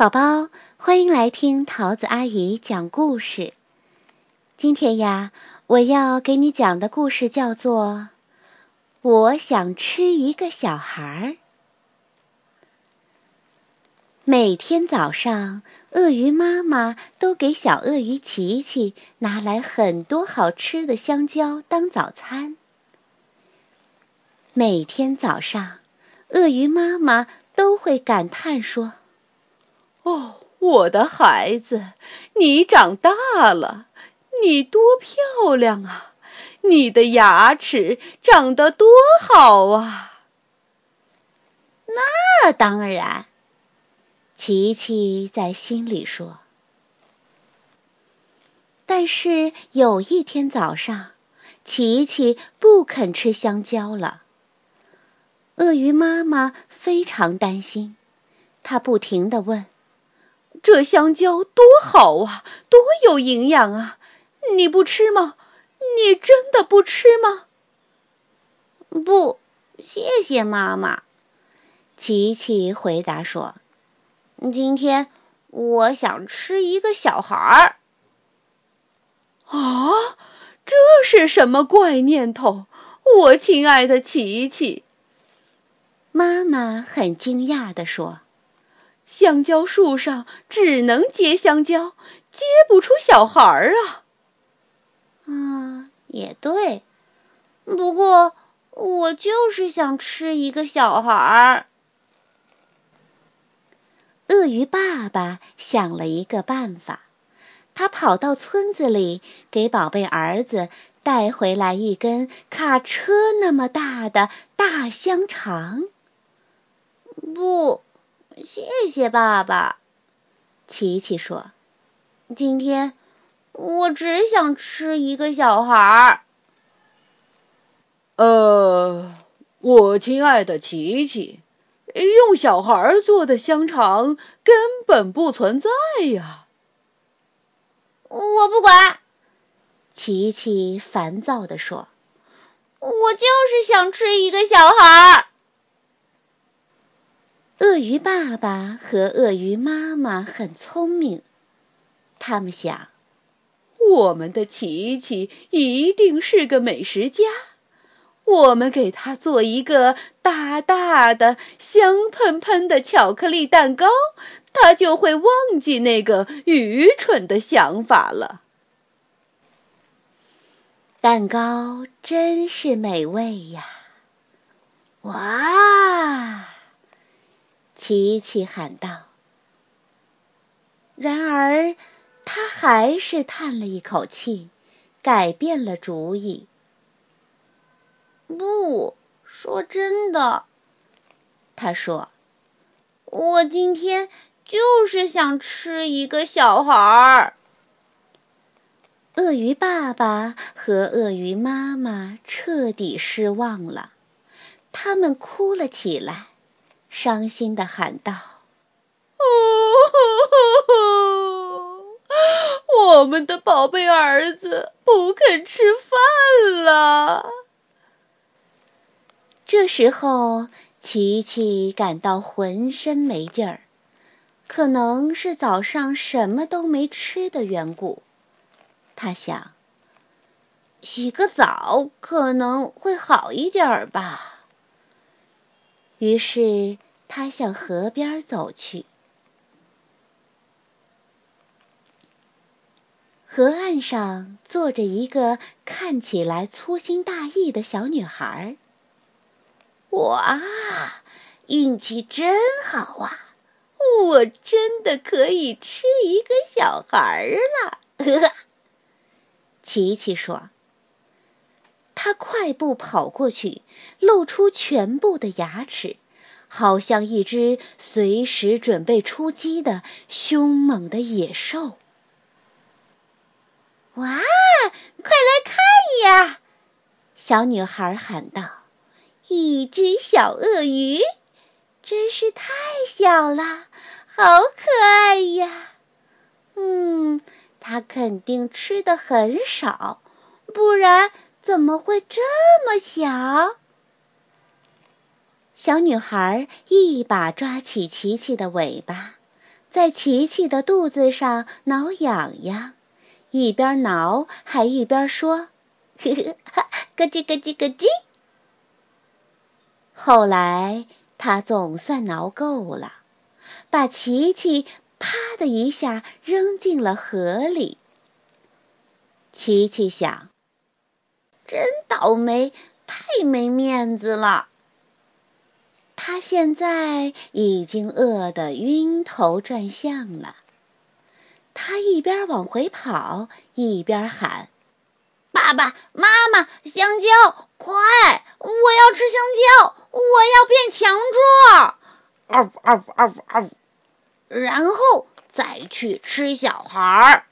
宝宝，欢迎来听桃子阿姨讲故事。今天呀，我要给你讲的故事叫做《我想吃一个小孩儿》。每天早上，鳄鱼妈妈都给小鳄鱼琪琪拿来很多好吃的香蕉当早餐。每天早上，鳄鱼妈妈都会感叹说。哦，我的孩子，你长大了，你多漂亮啊！你的牙齿长得多好啊！那当然，琪琪在心里说。但是有一天早上，琪琪不肯吃香蕉了。鳄鱼妈妈非常担心，她不停地问。这香蕉多好啊，多有营养啊！你不吃吗？你真的不吃吗？不，谢谢妈妈。琪琪回答说：“今天我想吃一个小孩儿。”啊，这是什么怪念头？我亲爱的琪琪，妈妈很惊讶地说。香蕉树上只能结香蕉，结不出小孩儿啊！啊，也对。不过我就是想吃一个小孩儿。鳄鱼爸爸想了一个办法，他跑到村子里，给宝贝儿子带回来一根卡车那么大的大香肠。不。谢谢爸爸，琪琪说：“今天我只想吃一个小孩儿。”呃，我亲爱的琪琪，用小孩做的香肠根本不存在呀！我不管，琪琪烦躁地说：“我就是想吃一个小孩儿。”鳄鱼爸爸和鳄鱼妈妈很聪明，他们想，我们的琪琪一定是个美食家，我们给他做一个大大的、香喷喷的巧克力蛋糕，他就会忘记那个愚蠢的想法了。蛋糕真是美味呀！哇！琪琪喊道。然而，他还是叹了一口气，改变了主意。不说真的，他说：“我今天就是想吃一个小孩儿。”鳄鱼爸爸和鳄鱼妈妈彻底失望了，他们哭了起来。伤心的喊道：“我们的宝贝儿子不肯吃饭了。”这时候，琪琪感到浑身没劲儿，可能是早上什么都没吃的缘故。他想，洗个澡可能会好一点儿吧。于是他向河边走去。河岸上坐着一个看起来粗心大意的小女孩。哇，运气真好啊！我真的可以吃一个小孩了。呵呵，琪琪说。他快步跑过去，露出全部的牙齿，好像一只随时准备出击的凶猛的野兽。哇，快来看呀！小女孩喊道：“一只小鳄鱼，真是太小了，好可爱呀！嗯，它肯定吃的很少，不然。”怎么会这么小？小女孩一把抓起琪琪的尾巴，在琪琪的肚子上挠痒痒，一边挠还一边说：“呵 呵，咯叽咯叽咯叽。”后来他总算挠够了，把琪琪啪的一下扔进了河里。琪琪想：“真倒霉，太没面子了。”他现在已经饿得晕头转向了。他一边往回跑，一边喊：“爸爸妈妈，香蕉，快！我要吃香蕉，我要变强壮！”嗷嗷嗷嗷，然后再去吃小孩儿。